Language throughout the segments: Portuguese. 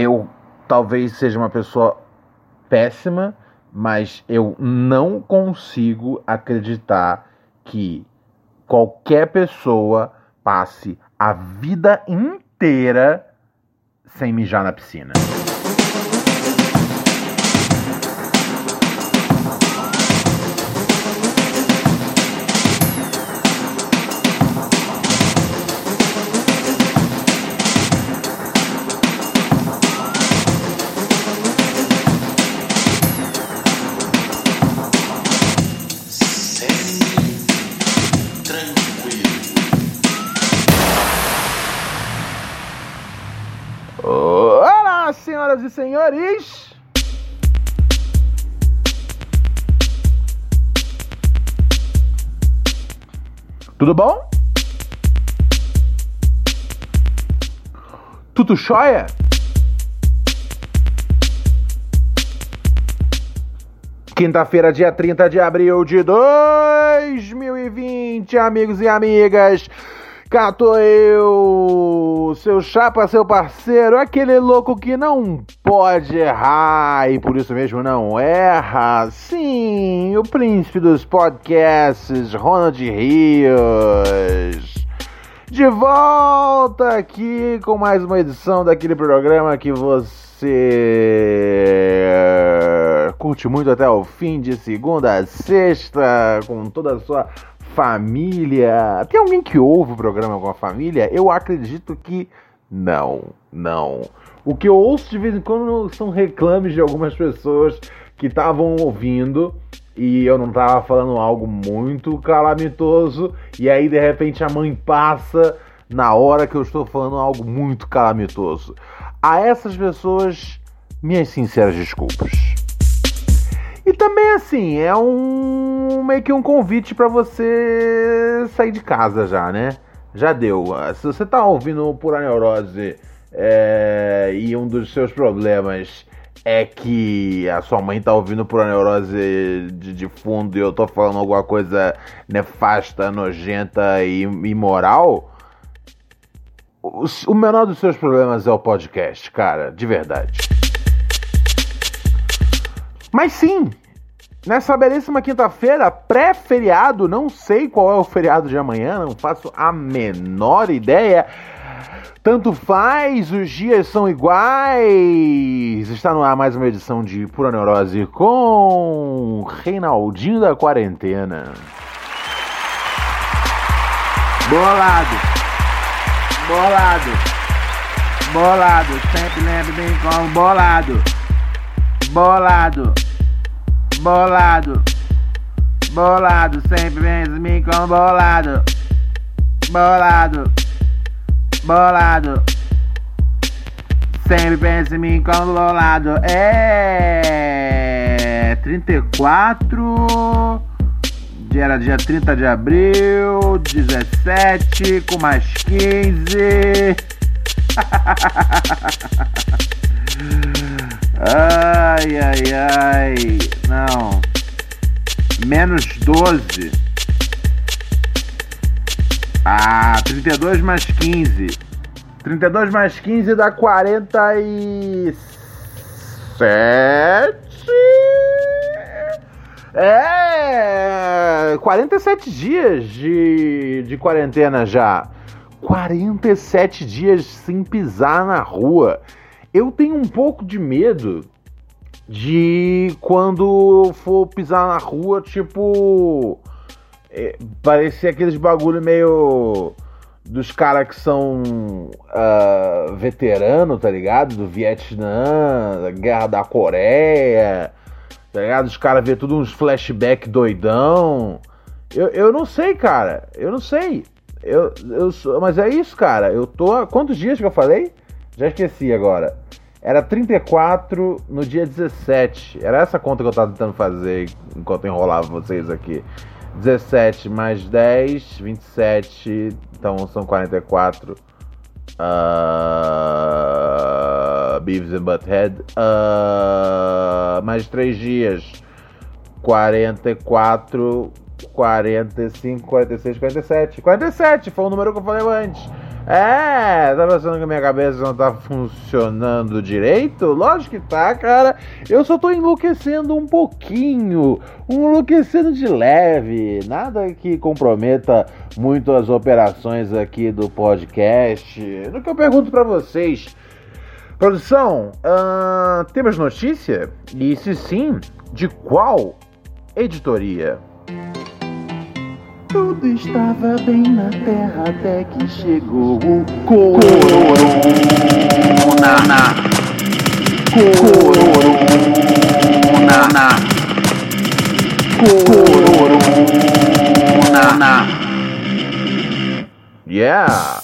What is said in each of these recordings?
Eu talvez seja uma pessoa péssima, mas eu não consigo acreditar que qualquer pessoa passe a vida inteira sem mijar na piscina. Senhoras e senhores! Tudo bom? Tudo jóia? Quinta-feira, dia 30 de abril de 2020, amigos e amigas. Cá tô eu, seu chapa, seu parceiro, aquele louco que não pode errar e por isso mesmo não erra. Sim, o príncipe dos podcasts, Ronald Rios. De volta aqui com mais uma edição daquele programa que você curte muito até o fim, de segunda a sexta, com toda a sua família. Tem alguém que ouve o programa com a família? Eu acredito que não, não. O que eu ouço de vez em quando são reclames de algumas pessoas que estavam ouvindo e eu não tava falando algo muito calamitoso e aí de repente a mãe passa na hora que eu estou falando algo muito calamitoso. A essas pessoas, minhas sinceras desculpas. Também assim, é um meio que um convite para você sair de casa já, né? Já deu. Se você tá ouvindo Pura Neurose é, e um dos seus problemas é que a sua mãe tá ouvindo Pura Neurose de, de fundo e eu tô falando alguma coisa nefasta, nojenta e imoral, o menor dos seus problemas é o podcast, cara, de verdade. Mas sim, nessa belíssima quinta-feira, pré-feriado, não sei qual é o feriado de amanhã, não faço a menor ideia. Tanto faz, os dias são iguais. Está no ar mais uma edição de Pura Neurose com Reinaldinho da Quarentena. Bolado, bolado, bolado, sempre lembre bem como bolado, bolado, bolado, bolado, sempre lembre bem como bolado, bolado. Bolado. Sempre pensa em mim como bolado. É. 34. Era dia 30 de abril. 17. Com mais 15. ai, ai, ai. Não. Menos 12. Ah, 32 mais 15. 32 mais 15 dá 47. É. 47 dias de, de quarentena já. 47 dias sem pisar na rua. Eu tenho um pouco de medo de quando for pisar na rua, tipo é, parecia aqueles bagulho meio dos caras que são uh, veterano, tá ligado? Do Vietnã, da Guerra da Coreia, tá ligado? Os caras vê tudo uns flashback doidão. Eu, eu não sei, cara. Eu não sei. Eu, eu, mas é isso, cara. Eu tô. Quantos dias que eu falei? Já esqueci agora. Era 34 no dia 17. Era essa conta que eu tava tentando fazer enquanto enrolava vocês aqui. 17 mais 10, 27. Então são 44. Uh, Beavis and Butthead. Uh, mais 3 dias. 44, 45, 46, 47. 47 foi o número que eu falei antes. É, tá pensando que minha cabeça não tá funcionando direito? Lógico que tá, cara. Eu só tô enlouquecendo um pouquinho. Enlouquecendo de leve. Nada que comprometa muito as operações aqui do podcast. No que eu pergunto para vocês. Produção, uh, temos notícia? E se sim, de qual editoria? Tudo estava bem na terra até que chegou o corona. Corona. Corona. Yeah!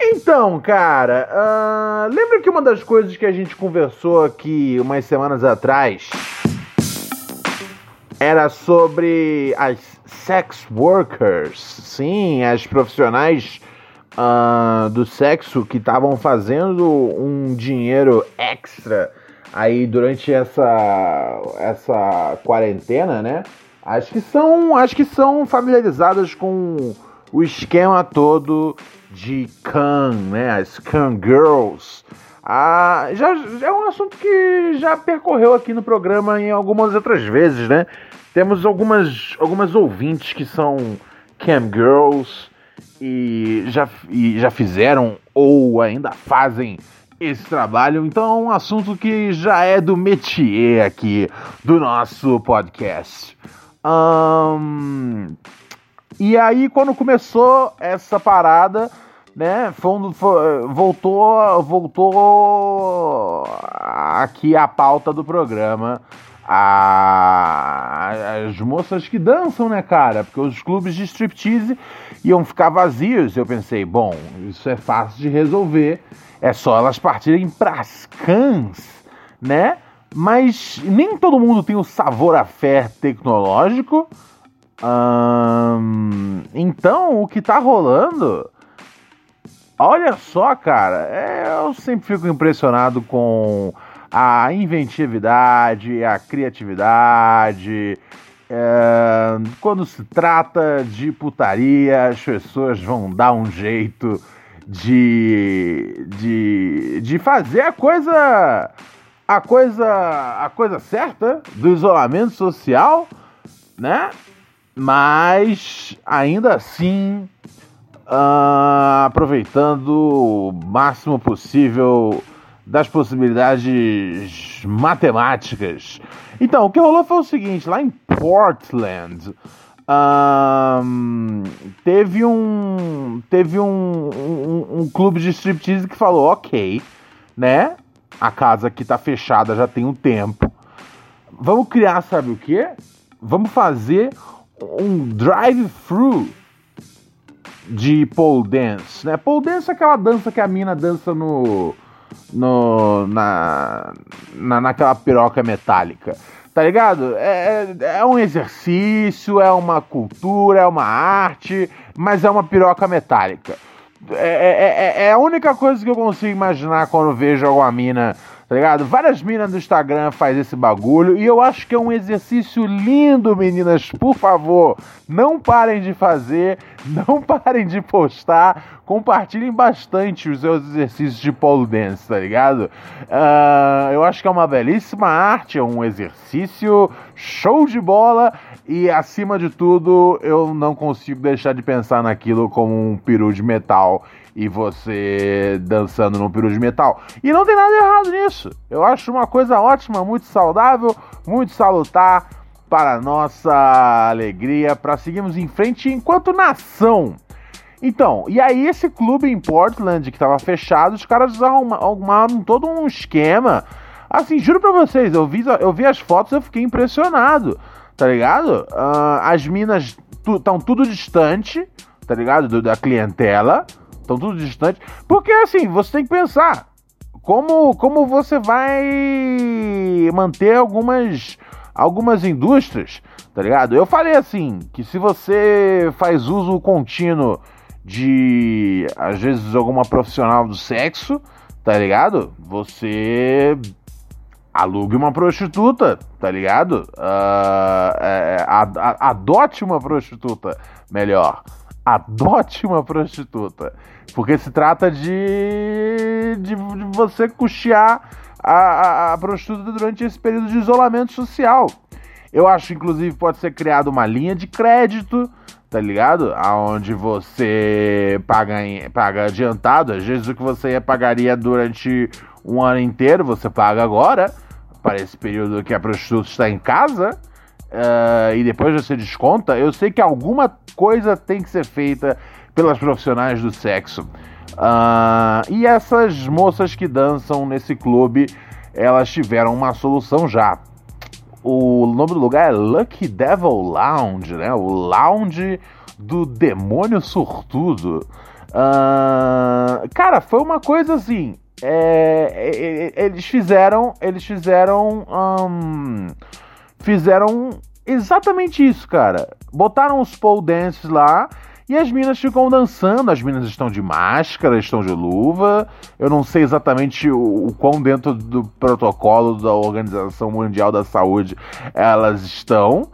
Então, cara, uh, lembra que uma das coisas que a gente conversou aqui umas semanas atrás era sobre as sex workers, sim, as profissionais uh, do sexo que estavam fazendo um dinheiro extra aí durante essa essa quarentena, né? Acho que são, acho que são familiarizadas com o esquema todo de Khan, né? As Khan Girls. Ah, já, já é um assunto que já percorreu aqui no programa em algumas outras vezes, né? Temos algumas, algumas ouvintes que são cam girls e já, e já fizeram ou ainda fazem esse trabalho. Então é um assunto que já é do métier aqui do nosso podcast. Um, e aí, quando começou essa parada, né, foi, foi, voltou, voltou aqui a pauta do programa a, as moças que dançam, né, cara? Porque os clubes de striptease iam ficar vazios. Eu pensei, bom, isso é fácil de resolver. É só elas partirem pras cãs, né? Mas nem todo mundo tem o sabor a fé tecnológico. Hum, então, o que tá rolando. Olha só, cara, é, eu sempre fico impressionado com a inventividade, a criatividade. É, quando se trata de putaria, as pessoas vão dar um jeito de, de, de fazer a coisa a coisa a coisa certa do isolamento social, né? Mas ainda assim uh, aproveitando o máximo possível das possibilidades matemáticas. Então, o que rolou foi o seguinte: lá em Portland, um, teve um teve um, um, um, clube de striptease que falou, ok, né? A casa aqui tá fechada já tem um tempo. Vamos criar, sabe o que? Vamos fazer um drive-thru de pole dance, né? Pole dance é aquela dança que a mina dança no no, na, na, naquela piroca metálica. Tá ligado? É, é, é um exercício, é uma cultura, é uma arte, mas é uma piroca metálica. É, é, é, é a única coisa que eu consigo imaginar quando vejo alguma mina tá ligado? Várias minas do Instagram faz esse bagulho e eu acho que é um exercício lindo, meninas. Por favor, não parem de fazer, não parem de postar, compartilhem bastante os seus exercícios de pole dance, tá ligado? Uh, eu acho que é uma belíssima arte, é um exercício show de bola e acima de tudo, eu não consigo deixar de pensar naquilo como um peru de metal e você dançando num peru de metal. E não tem nada errado nisso. Eu acho uma coisa ótima, muito saudável, muito salutar para nossa alegria, para seguirmos em frente enquanto nação. Então, e aí esse clube em Portland que estava fechado, os caras arrumaram todo um esquema. Assim, juro pra vocês, eu vi, eu vi as fotos, eu fiquei impressionado, tá ligado? Uh, as minas estão tu, tudo distante, tá ligado? Do, da clientela Estão tudo distante. Porque assim, você tem que pensar como, como você vai manter algumas, algumas indústrias, tá ligado? Eu falei assim, que se você faz uso contínuo de, às vezes, alguma profissional do sexo, tá ligado? Você alugue uma prostituta, tá ligado? Uh, é, adote uma prostituta, melhor. Adote uma prostituta. Porque se trata de, de, de você custear a, a, a prostituta durante esse período de isolamento social. Eu acho, inclusive, pode ser criada uma linha de crédito, tá ligado? Aonde você paga, em, paga adiantado, às vezes o que você pagaria durante um ano inteiro, você paga agora, para esse período que a prostituta está em casa, uh, e depois você desconta. Eu sei que alguma coisa tem que ser feita pelas profissionais do sexo. Uh, e essas moças que dançam nesse clube, elas tiveram uma solução já. O nome do lugar é Lucky Devil Lounge, né? O lounge do demônio surtudo. Uh, cara, foi uma coisa assim. É, é, é, eles fizeram, eles fizeram, um, fizeram exatamente isso, cara. Botaram os pole dances lá e as minas ficam dançando, as minas estão de máscara, estão de luva. Eu não sei exatamente o, o quão dentro do protocolo da Organização Mundial da Saúde elas estão,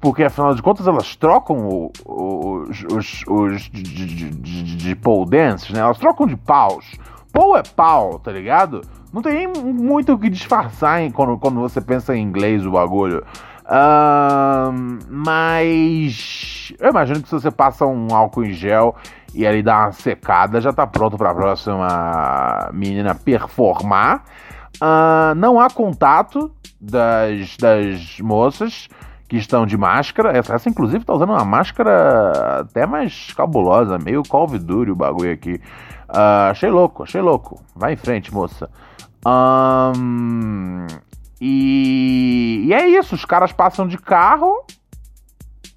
porque afinal de contas elas trocam os, os, os de, de, de, de pole né? Elas trocam de paus. Pau é pau, tá ligado? Não tem muito o que disfarçar hein, quando, quando você pensa em inglês o bagulho. Uh, mas eu imagino que se você passa um álcool em gel e ali dá uma secada, já tá pronto para a próxima menina performar. Uh, não há contato das, das moças que estão de máscara. Essa, essa inclusive, tá usando uma máscara até mais cabulosa, meio Duty o bagulho aqui. Uh, achei louco, achei louco. Vai em frente, moça. Um, e, e é isso, os caras passam de carro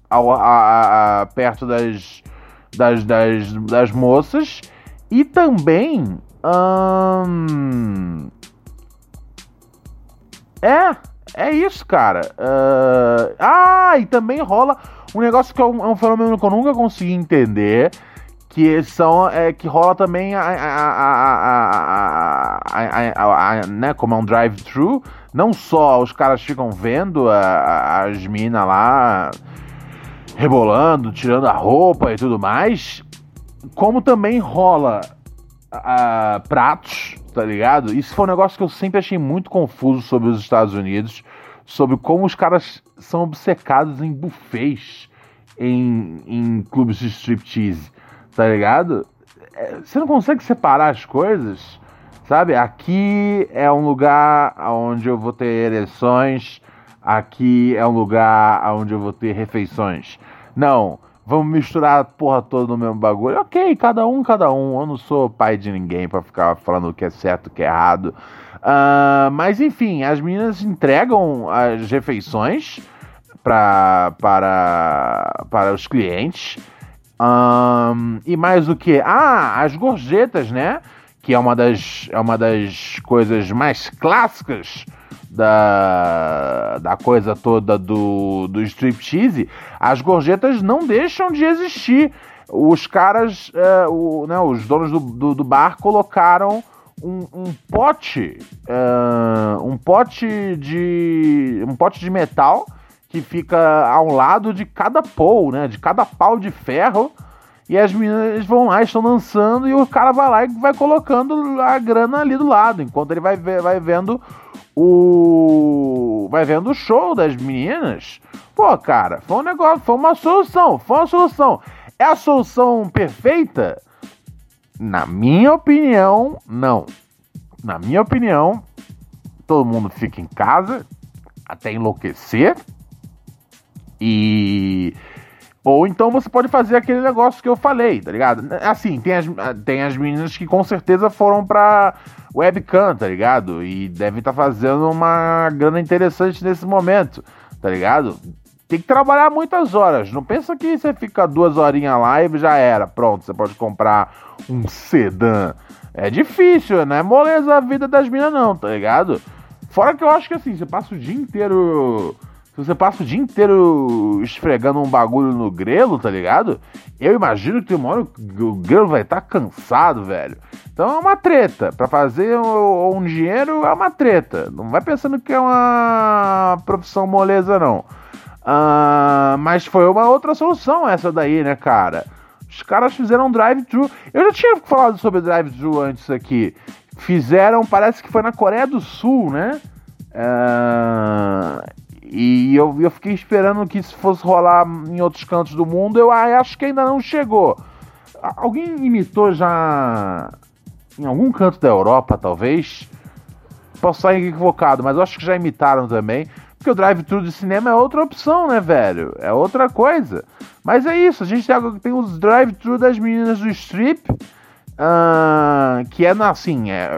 ao, a, a, perto das, das, das, das moças e também. Hum, é, é isso, cara. Uh, ah, e também rola um negócio que é um, é um, fenômeno que eu nunca consegui entender. Que são. É, que rola também a, a, a, a né, como é um drive-thru não só os caras ficam vendo a, a, as minas lá rebolando, tirando a roupa e tudo mais, como também rola a, pratos, tá ligado? Isso foi um negócio que eu sempre achei muito confuso sobre os Estados Unidos, sobre como os caras são obcecados em buffets em, em clubes de striptease, tá ligado? É, você não consegue separar as coisas? Sabe? Aqui é um lugar onde eu vou ter ereções, aqui é um lugar onde eu vou ter refeições. Não, vamos misturar a porra toda no mesmo bagulho. Ok, cada um, cada um. Eu não sou pai de ninguém para ficar falando o que é certo, o que é errado. Uh, mas enfim, as meninas entregam as refeições pra, para, para os clientes. Um, e mais o que? Ah, as gorjetas, né? Que é uma das, é uma das coisas mais clássicas da, da coisa toda do, do striptease, as gorjetas não deixam de existir. Os caras, é, o, né, os donos do, do, do bar colocaram um, um pote, uh, um pote de, um pote de metal que fica ao lado de cada pole, né, de cada pau de ferro e as meninas vão lá, estão dançando, e o cara vai lá e vai colocando a grana ali do lado, enquanto ele vai, vai vendo o. Vai vendo o show das meninas. Pô, cara, foi um negócio, foi uma solução, foi uma solução. É a solução perfeita? Na minha opinião, não. Na minha opinião, todo mundo fica em casa até enlouquecer. E ou então você pode fazer aquele negócio que eu falei, tá ligado? Assim, tem as, tem as meninas que com certeza foram pra webcam, tá ligado? E devem estar tá fazendo uma grana interessante nesse momento, tá ligado? tem que trabalhar muitas horas. Não pensa que você fica duas horinhas lá e já era. Pronto, você pode comprar um sedã. É difícil, não é moleza a vida das minas, não, tá ligado? Fora que eu acho que assim, você passa o dia inteiro. Se você passa o dia inteiro esfregando um bagulho no grelo, tá ligado? Eu imagino que tem uma hora o grelo vai estar tá cansado, velho. Então é uma treta. Para fazer um, um dinheiro é uma treta. Não vai pensando que é uma profissão moleza, não. Uh, mas foi uma outra solução essa daí, né, cara? Os caras fizeram drive-thru. Eu já tinha falado sobre drive-thru antes aqui. Fizeram, parece que foi na Coreia do Sul, né? Uh, e eu, eu fiquei esperando que isso fosse rolar em outros cantos do mundo. Eu acho que ainda não chegou. Alguém imitou já em algum canto da Europa, talvez? Posso estar equivocado, mas acho que já imitaram também. Porque o drive-thru de cinema é outra opção, né, velho? É outra coisa. Mas é isso, a gente tem os drive-thru das meninas do strip. Uh, que é assim, é,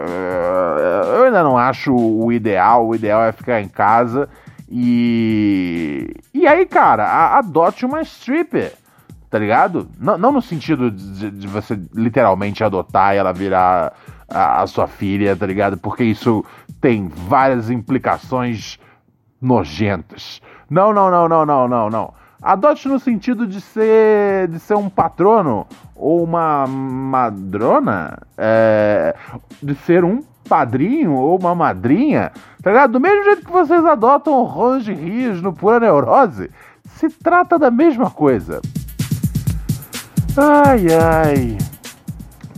eu ainda não acho o ideal. O ideal é ficar em casa e. E aí, cara, adote uma stripper, tá ligado? Não, não no sentido de, de, você literalmente adotar e ela virar a, a sua filha, tá ligado? Porque isso tem várias implicações nojentas. Não, não, não, não, não, não, não. Adote no sentido de ser, de ser um patrono ou uma madrona, é, de ser um padrinho ou uma madrinha, tá ligado? Do mesmo jeito que vocês adotam o Ronge Rios no Pura Neurose, se trata da mesma coisa. Ai, ai.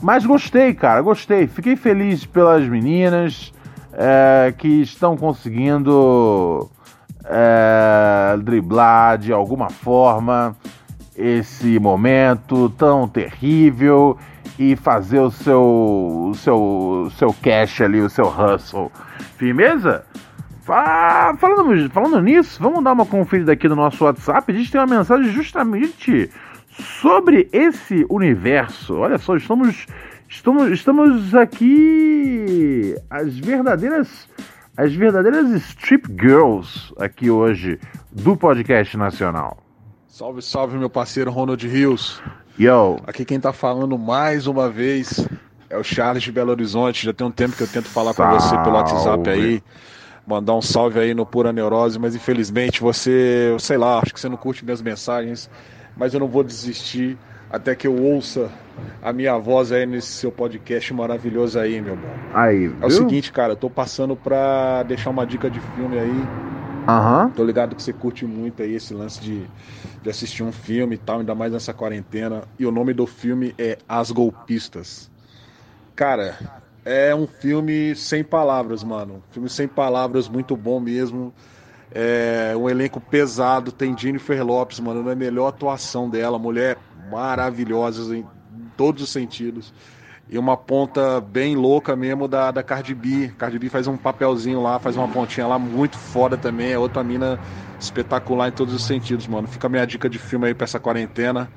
Mas gostei, cara, gostei. Fiquei feliz pelas meninas é, que estão conseguindo é, driblar de alguma forma esse momento tão terrível e fazer o seu, o seu, o seu cash ali, o seu hustle. Firmeza? falando, falando nisso, vamos dar uma conferida aqui no nosso WhatsApp. A gente tem uma mensagem justamente sobre esse universo. Olha só, estamos, estamos, estamos aqui as verdadeiras as verdadeiras strip girls aqui hoje do podcast nacional. Salve, salve, meu parceiro Ronald Rios. Yo. Aqui quem tá falando mais uma vez é o Charles de Belo Horizonte. Já tem um tempo que eu tento falar salve. com você pelo WhatsApp aí. Mandar um salve aí no Pura Neurose, mas infelizmente você, sei lá, acho que você não curte minhas mensagens, mas eu não vou desistir até que eu ouça a minha voz aí nesse seu podcast maravilhoso aí, meu irmão. Aí, viu? É o seguinte, cara, eu tô passando pra deixar uma dica de filme aí. Uhum. Tô ligado que você curte muito aí esse lance de, de assistir um filme e tal, ainda mais nessa quarentena. E o nome do filme é As Golpistas. Cara, é um filme sem palavras, mano. Filme sem palavras, muito bom mesmo. É um elenco pesado, tem Jennifer Lopes, mano, na melhor atuação dela, mulher maravilhosas em todos os sentidos. E uma ponta bem louca mesmo da, da Cardi B. Cardi B faz um papelzinho lá, faz uma pontinha lá muito foda também. É outra mina espetacular em todos os sentidos, mano. Fica a minha dica de filme aí pra essa quarentena.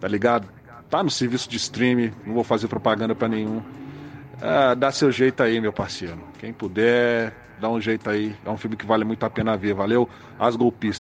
Tá ligado? Tá no serviço de streaming, não vou fazer propaganda para nenhum. É, dá seu jeito aí, meu parceiro. Quem puder, dá um jeito aí. É um filme que vale muito a pena ver. Valeu? As golpistas.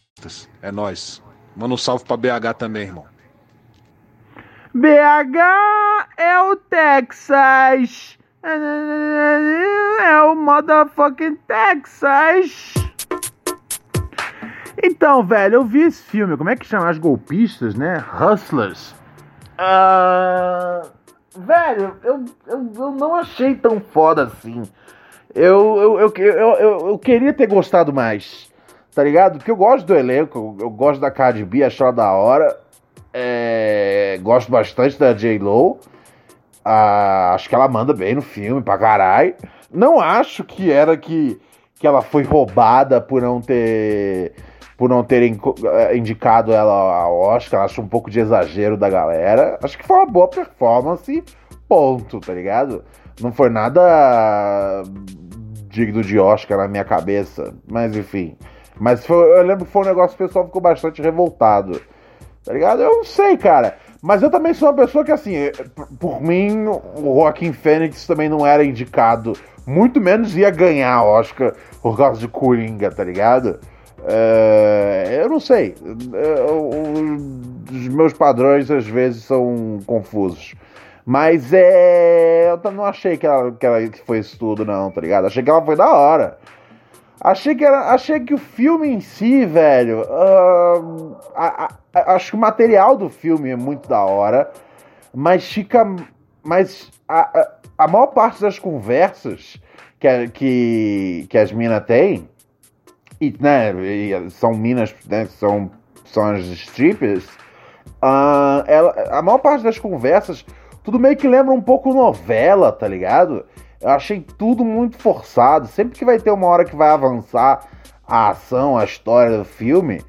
É nós. Manda um salve pra BH também, irmão. BH é o Texas. É o motherfucking Texas. Então, velho, eu vi esse filme. Como é que chama? As golpistas, né? Hustlers. Uh... Velho, eu, eu, eu não achei tão foda assim. Eu, eu, eu, eu, eu, eu queria ter gostado mais tá ligado? Porque eu gosto do elenco, eu gosto da Cardi B, acho ela da hora. É, gosto bastante da J-Lo. Ah, acho que ela manda bem no filme, pra caralho. Não acho que era que, que ela foi roubada por não ter por não terem eh, indicado ela ao Oscar. Acho um pouco de exagero da galera. Acho que foi uma boa performance, ponto, tá ligado? Não foi nada digno de Oscar na minha cabeça, mas enfim. Mas foi, eu lembro que foi um negócio que o pessoal ficou bastante revoltado. Tá ligado? Eu não sei, cara. Mas eu também sou uma pessoa que, assim, por mim, o Joaquim Fênix também não era indicado. Muito menos ia ganhar Oscar por causa de Coringa, tá ligado? É, eu não sei. É, os meus padrões às vezes são confusos. Mas é. Eu não achei que ela, que ela foi isso tudo, não, tá ligado? Achei que ela foi da hora. Achei que, era, achei que o filme em si, velho. Uh, a, a, acho que o material do filme é muito da hora. Mas fica. Mas a, a, maior parte das conversas que, que, que as minas têm. E, né, e são minas, né, são, são as strippers. Uh, ela, a maior parte das conversas, tudo meio que lembra um pouco novela, tá ligado? Eu achei tudo muito forçado. Sempre que vai ter uma hora que vai avançar a ação, a história do filme,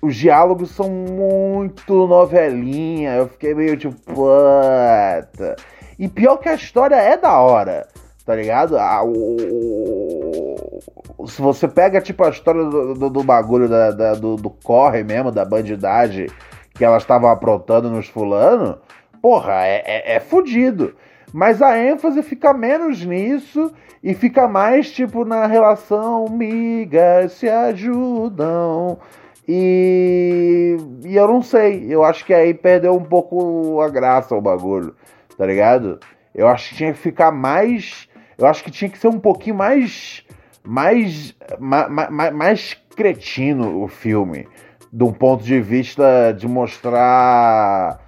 os diálogos são muito novelinha. Eu fiquei meio tipo, puta. E pior que a história é da hora, tá ligado? O... Se você pega, tipo, a história do, do, do bagulho da, da, do, do corre mesmo, da bandidagem que elas estavam aprontando nos fulano, porra, é, é, é fudido. Mas a ênfase fica menos nisso e fica mais tipo na relação migas se ajudam. E, e eu não sei, eu acho que aí perdeu um pouco a graça o bagulho, tá ligado? Eu acho que tinha que ficar mais. Eu acho que tinha que ser um pouquinho mais. Mais. Mais, mais, mais cretino o filme. De um ponto de vista de mostrar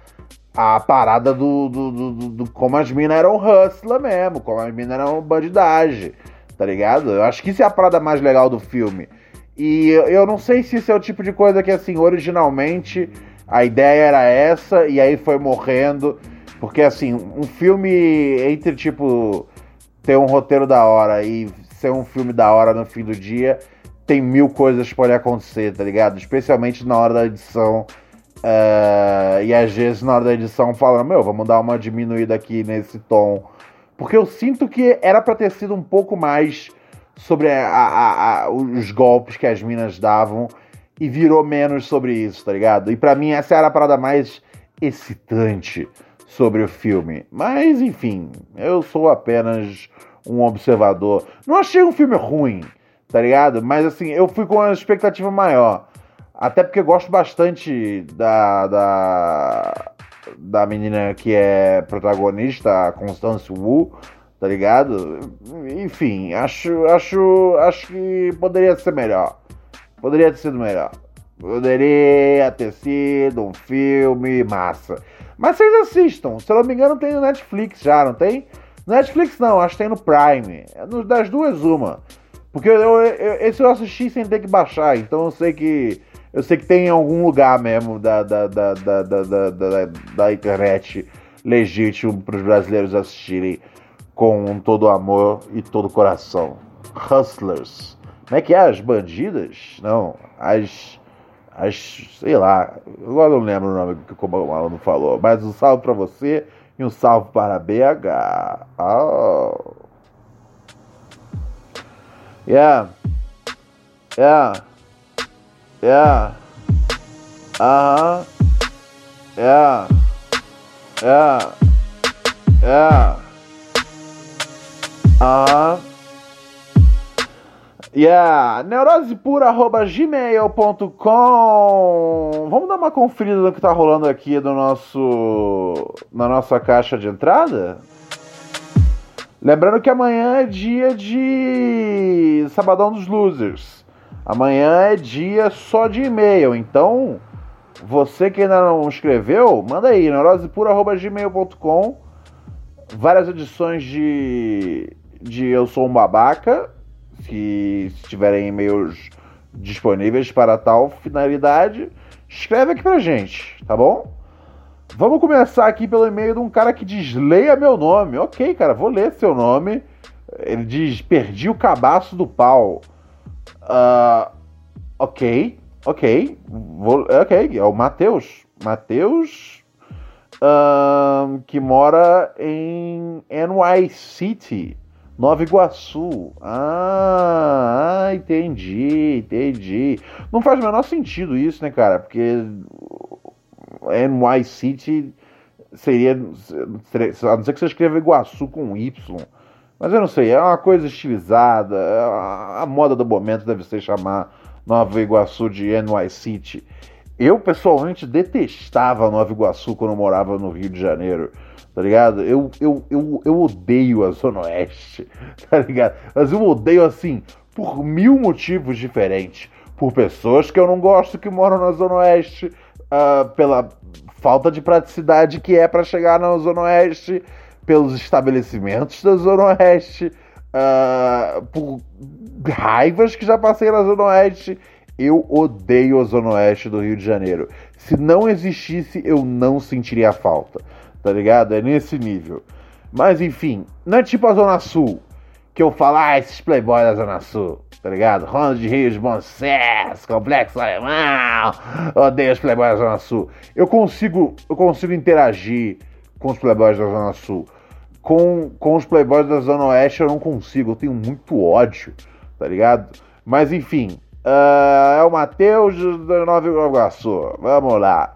a parada do, do, do, do, como as minas eram hustler mesmo, como as minas eram bandidagem, tá ligado? Eu acho que isso é a parada mais legal do filme. E eu não sei se isso é o tipo de coisa que, assim, originalmente a ideia era essa e aí foi morrendo. Porque, assim, um filme entre, tipo, ter um roteiro da hora e ser um filme da hora no fim do dia, tem mil coisas que podem acontecer, tá ligado? Especialmente na hora da edição Uh, e às vezes na hora da edição fala, meu, vamos dar uma diminuída aqui nesse tom. Porque eu sinto que era para ter sido um pouco mais sobre a, a, a, os golpes que as minas davam e virou menos sobre isso, tá ligado? E para mim essa era a parada mais excitante sobre o filme. Mas enfim, eu sou apenas um observador. Não achei um filme ruim, tá ligado? Mas assim, eu fui com uma expectativa maior. Até porque eu gosto bastante da, da, da menina que é protagonista, a Constance Wu, tá ligado? Enfim, acho, acho, acho que poderia ser melhor. Poderia ter sido melhor. Poderia ter sido um filme massa. Mas vocês assistam. Se eu não me engano, tem no Netflix já, não tem? Netflix não, acho que tem no Prime. Das duas, uma. Porque eu, eu, esse eu assisti sem ter que baixar, então eu sei que eu sei que tem em algum lugar mesmo da, da, da, da, da, da, da internet legítimo para os brasileiros assistirem com todo amor e todo coração. Hustlers. Como é que é? As bandidas? Não, as. As. sei lá. Agora não lembro o nome que o aluno falou. Mas um salve para você e um salve para BH. Oh. Yeah. Yeah. Yeah. Uh huh. Yeah. Yeah. Yeah. Uh huh. Yeah, neurosepura.gmail.com Vamos dar uma conferida no que tá rolando aqui do nosso, na nossa caixa de entrada? Lembrando que amanhã é dia de Sabadão dos Losers. Amanhã é dia só de e-mail, então você que ainda não escreveu, manda aí, neurosepura.gmail.com Várias edições de, de Eu Sou um Babaca, se, se tiverem e-mails disponíveis para tal finalidade, escreve aqui pra gente, tá bom? Vamos começar aqui pelo e-mail de um cara que diz: leia meu nome. Ok, cara, vou ler seu nome. Ele diz: perdi o cabaço do pau. Uh, ok. Ok, vou, ok, é o Matheus. Matheus, ahn, que mora em NY City, Nova Iguaçu. Ah, ah, entendi, entendi. Não faz o menor sentido isso, né, cara? Porque NY City seria- A não ser que você escreva Iguaçu com Y. Mas eu não sei, é uma coisa estilizada. A, a moda do momento deve ser chamar Nova Iguaçu de NY City. Eu, pessoalmente, detestava Nova Iguaçu quando morava no Rio de Janeiro. Tá ligado? Eu, eu, eu, eu odeio a Zona Oeste. Tá ligado? Mas eu odeio assim, por mil motivos diferentes. Por pessoas que eu não gosto que moram na Zona Oeste. ah, pela falta de praticidade que é para chegar na Zona Oeste. Pelos estabelecimentos da Zona Oeste. ah, por raivas que já passei na Zona Oeste. Eu odeio a Zona Oeste do Rio de Janeiro. Se não existisse, eu não sentiria falta. Tá ligado? É nesse nível. Mas enfim, não é tipo a Zona Sul. Que eu falo, ah, esses playboys da Zona Sul. Tá ligado? Ronda de Rios, Bom Sucesso, Complexo Alemão. Odeio os playboys da Zona Sul. Eu consigo, eu consigo interagir com os playboys da Zona Sul. Com, com os playboys da Zona Oeste eu não consigo. Eu tenho muito ódio. Tá ligado? Mas enfim, ah, é o Matheus da Nova Iguaçu. Vamos lá.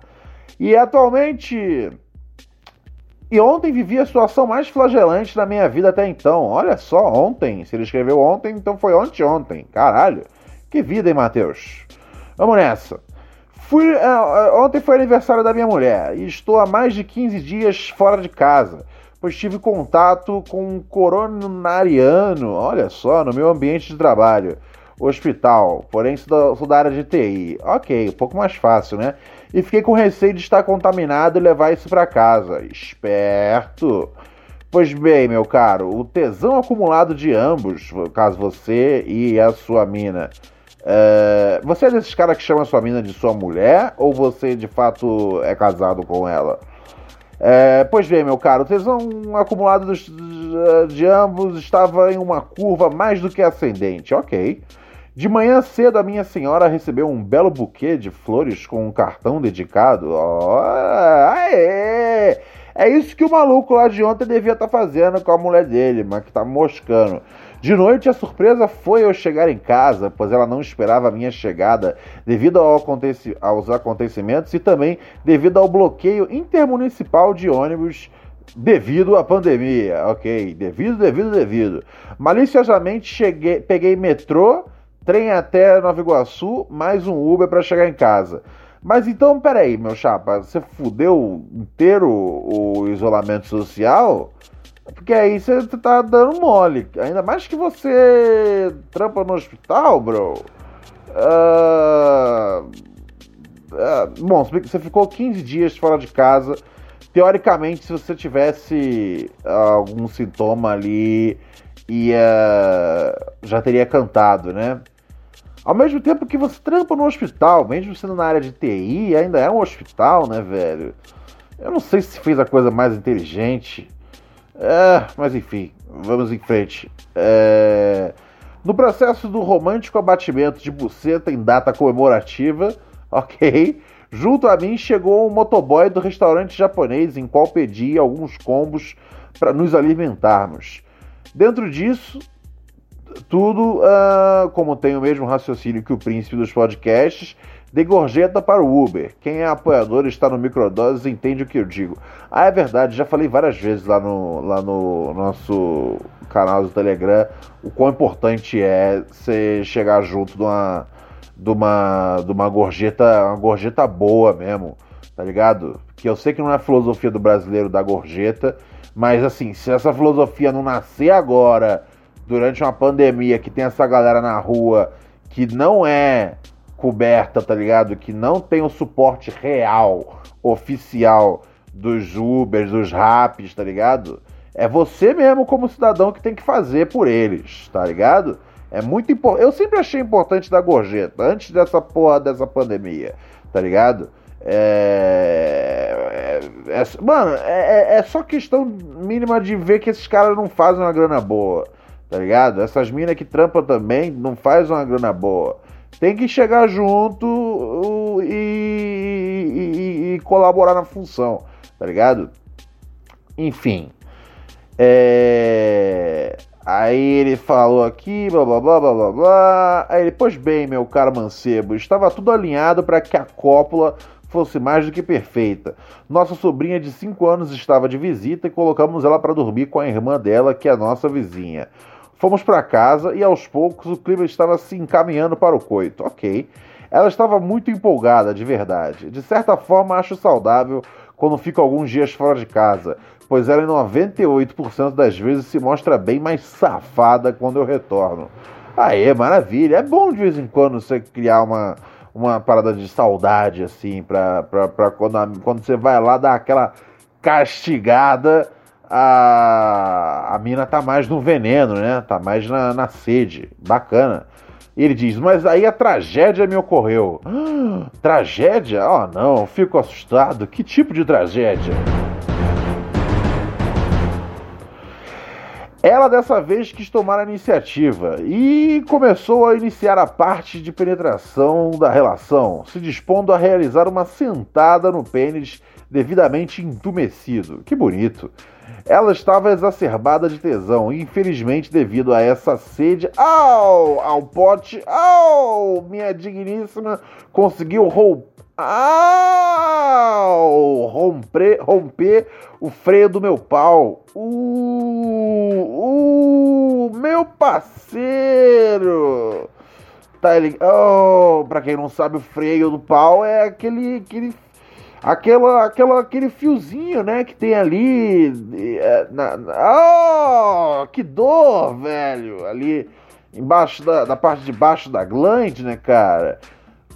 E atualmente. E ontem vivi a situação mais flagelante da minha vida até então. Olha só, ontem. Se ele escreveu ontem, então foi ontem ontem. Caralho. Que vida, hein, Matheus? Vamos nessa. Fui, é, é, ontem foi aniversário da minha mulher e estou há mais de 15 dias fora de casa, pois tive contato com um coronariano, olha só, no meu ambiente de trabalho, hospital, porém sou da, sou da área de TI. Ok, um pouco mais fácil, né? E fiquei com receio de estar contaminado e levar isso para casa. Esperto! Pois bem, meu caro, o tesão acumulado de ambos, caso você e a sua mina. É, você é desses caras que chama sua mina de sua mulher ou você de fato é casado com ela? É, pois bem, meu caro, o tesão acumulado dos- de ambos estava em uma curva mais do que ascendente. Ok. De manhã cedo, a minha senhora recebeu um belo buquê de flores com um cartão dedicado. Ó, aê! É isso que o maluco lá de ontem devia estar fazendo com a mulher dele, mas que tá moscando. De noite, a surpresa foi eu chegar em casa, pois ela não esperava a minha chegada, devido ao aconteci- aos acontecimentos e também devido ao bloqueio intermunicipal de ônibus devido à pandemia. Ok, devido, devido, devido. Maliciosamente cheguei, peguei metrô, trem até Nova Iguaçu, mais um Uber para chegar em casa. Mas então, peraí, meu chapa, você fudeu inteiro o isolamento social? Porque aí você tá dando mole. Ainda mais que você trampa no hospital, bro. Ah, ah, bom, você ficou 15 dias fora de casa. Teoricamente, se você tivesse algum sintoma ali, ia, já teria cantado, né? Ao mesmo tempo que você trampa no hospital, mesmo sendo na área de TI, ainda é um hospital, né, velho? Eu não sei se fez a coisa mais inteligente. É, mas enfim, vamos em frente. É, No processo do romântico abatimento de buceta em data comemorativa, ok, junto a mim chegou um motoboy do restaurante japonês em qual pedi alguns combos para nos alimentarmos. Dentro disso, tudo ah, como tem o mesmo raciocínio que o príncipe dos podcasts, de gorjeta para o Uber. Quem é apoiador e está no microdoses entende o que eu digo. Ah, é verdade, já falei várias vezes lá no, lá no nosso canal do Telegram o quão importante é você chegar junto de uma, de uma, de uma gorjeta, uma gorjeta boa mesmo, tá ligado? Que eu sei que não é a filosofia do brasileiro da gorjeta, mas assim, se essa filosofia não nascer agora, durante uma pandemia que tem essa galera na rua que não é coberta, tá ligado? Que não tem o suporte real, oficial dos Ubers, dos Raps, tá ligado? É você mesmo como cidadão que tem que fazer por eles, tá ligado? É muito importante. Eu sempre achei importante dar gorjeta, antes dessa porra dessa pandemia, tá ligado? É... é- é- mano, é, é- é só questão mínima de ver que esses caras não fazem uma grana boa, tá ligado? Essas minas que trampam também não fazem uma grana boa. Tem que chegar junto e, e, e colaborar na função, tá ligado? Enfim. É... Aí ele falou aqui, blá blá blá blá blá blá. Aí ele, pois bem, meu caro mancebo, estava tudo alinhado para que a cópula fosse mais do que perfeita. Nossa sobrinha de 5 anos estava de visita e colocamos ela para dormir com a irmã dela, que é a nossa vizinha. Fomos para casa e aos poucos o clima estava se encaminhando para o coito. Ok. Ela estava muito empolgada, de verdade. De certa forma, acho saudável quando fico alguns dias fora de casa, pois ela em 98% das vezes se mostra bem mais safada quando eu retorno. Aê, maravilha. É bom de vez em quando você criar uma, uma parada de saudade, assim, pra, pra, pra quando, quando você vai lá dar aquela castigada, a, a mina tá mais no veneno, né? Tá mais na, na sede. Bacana. E ele diz, mas aí a tragédia me ocorreu. Ah, tragédia? Oh não, fico assustado. Que tipo de tragédia? Ela dessa vez quis tomar a iniciativa e começou a iniciar a parte de penetração da relação, se dispondo a realizar uma sentada no pênis devidamente entumecido. Que bonito! Ela estava exacerbada de tesão e, infelizmente, devido a essa sede. Ao, ao pote, ao, minha digníssima, conseguiu romper, ao, romper, romper o freio do meu pau. Uh, uh, meu parceiro! Tá ele, oh, pra quem não sabe, o freio do pau é aquele, aquele aquela, aquela, aquele fiozinho, né, que tem ali. É, na, na, oh, que dor, velho! Ali embaixo da, da parte de baixo da glande, né, cara?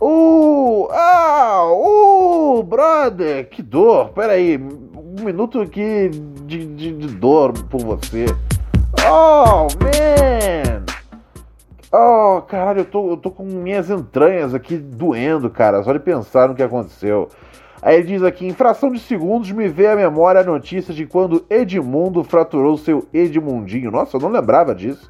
Uh, ah, uh, brother, que dor! Pera aí, um minuto aqui de, de, de dor por você. Oh, man! Oh, caralho, eu tô, eu tô com minhas entranhas aqui doendo, cara, só de pensar no que aconteceu. Aí diz aqui: em fração de segundos me veio à memória a notícia de quando Edmundo fraturou seu Edmundinho. Nossa, eu não lembrava disso.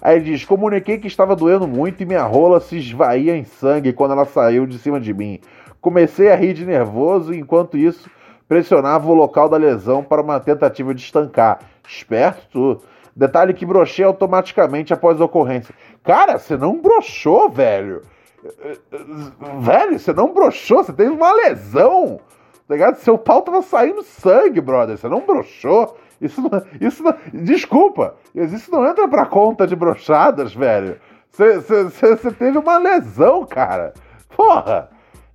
Aí ele diz: comuniquei que estava doendo muito e minha rola se esvaía em sangue quando ela saiu de cima de mim. Comecei a rir de nervoso e, enquanto isso, pressionava o local da lesão para uma tentativa de estancar. Esperto. Detalhe que brochei automaticamente após a ocorrência. Cara, você não brochou, velho. Velho, você não broxou, você teve uma lesão. Tá ligado? Seu pau tava saindo sangue, brother. Você não broxou. Isso não, isso não, Desculpa, isso não entra pra conta de brochadas, velho. Você teve uma lesão, cara. Porra!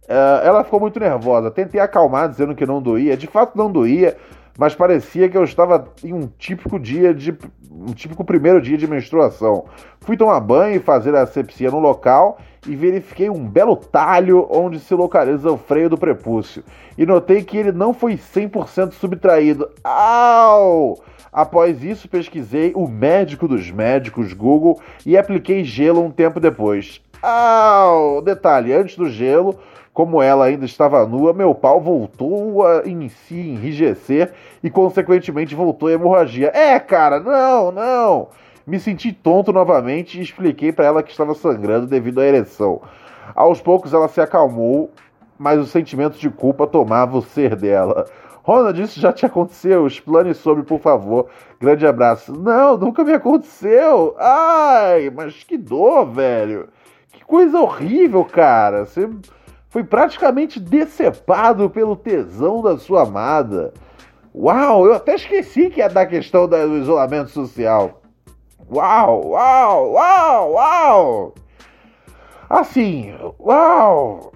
Uh, ela ficou muito nervosa. Tentei acalmar, dizendo que não doía. De fato, não doía mas parecia que eu estava em um típico dia de um típico primeiro dia de menstruação. Fui tomar banho e fazer a asepsia no local e verifiquei um belo talho onde se localiza o freio do prepúcio. E notei que ele não foi 100% subtraído. Au! Após isso, pesquisei o médico dos médicos Google e apliquei gelo um tempo depois. Au! Detalhe: antes do gelo, como ela ainda estava nua, meu pau voltou a em si enrijecer e, consequentemente, voltou a hemorragia. É, cara, não, não. Me senti tonto novamente e expliquei para ela que estava sangrando devido à ereção. Aos poucos ela se acalmou, mas o sentimento de culpa tomava o ser dela. Ronald, isso já te aconteceu? Explane sobre, por favor. Grande abraço. Não, nunca me aconteceu. Ai, mas que dor, velho. Que coisa horrível, cara. Você foi praticamente decepado pelo tesão da sua amada. Uau, eu até esqueci que é da questão do isolamento social. Uau, uau, uau, uau! Assim, uau!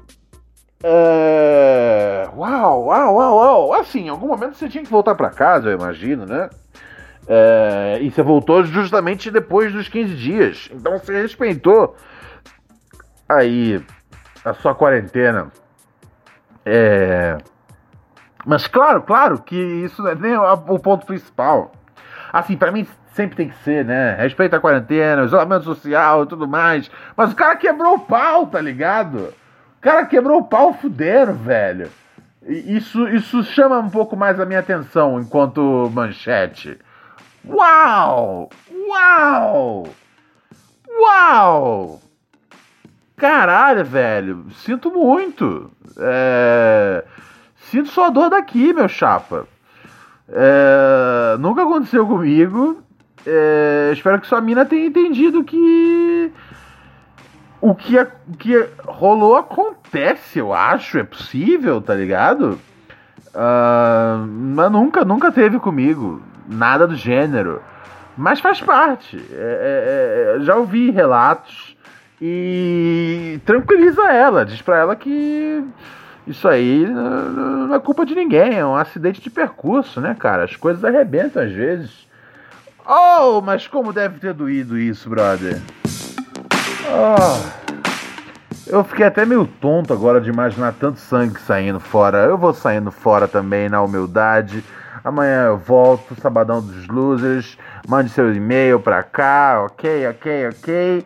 É... Uau, uau, uau, uau! Assim, em algum momento você tinha que voltar para casa, eu imagino, né? É... E você voltou justamente depois dos 15 dias. Então você respeitou aí a sua quarentena. É... Mas claro, claro que isso não é nem o ponto principal. Assim, para mim sempre tem que ser, né? Respeito à quarentena, isolamento social e tudo mais. Mas o cara quebrou o pau, tá ligado? O cara quebrou o pau fudendo, velho. Isso, isso chama um pouco mais a minha atenção enquanto manchete. Uau! Uau! Uau! Caralho, velho, sinto muito. É... Sinto sua dor daqui, meu chapa. É... Nunca aconteceu comigo. É... Espero que sua mina tenha entendido que o que, o que rolou acontece, eu acho, é possível, tá ligado? Uh, mas nunca, nunca teve comigo nada do gênero. Mas faz parte. É, é, é, já ouvi relatos e tranquiliza ela, diz pra ela que isso aí não é culpa de ninguém, é um acidente de percurso, né, cara? As coisas arrebentam às vezes. Oh, mas como deve ter doído isso, brother? Oh, eu fiquei até meio tonto agora de imaginar tanto sangue saindo fora. Eu vou saindo fora também na humildade. Amanhã eu volto, Sabadão dos Losers. Mande seu e-mail pra cá, ok, ok, ok.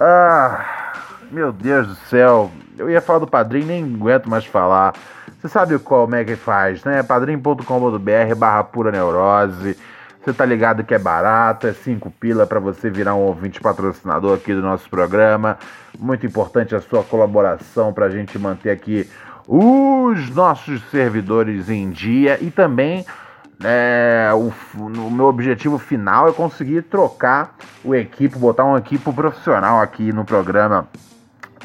Ah, meu Deus do céu. Eu ia falar do padrinho, nem aguento mais falar. Você sabe qual é que faz, né? padrim.com.br barra pura neurose. Você tá ligado que é barato, é 5 pila para você virar um ouvinte patrocinador aqui do nosso programa. Muito importante a sua colaboração para a gente manter aqui os nossos servidores em dia e também é, o, o, meu objetivo final é conseguir trocar o equipe, botar um equipe profissional aqui no programa.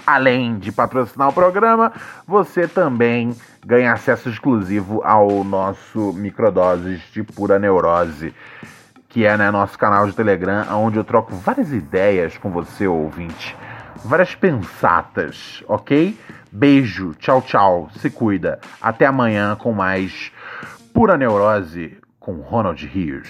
Além de patrocinar o programa, você também ganha acesso exclusivo ao nosso Microdoses de Pura Neurose, que é né, nosso canal de Telegram, onde eu troco várias ideias com você, ouvinte. Várias pensatas, ok? Beijo, tchau, tchau, se cuida. Até amanhã com mais Pura Neurose com Ronald Rios.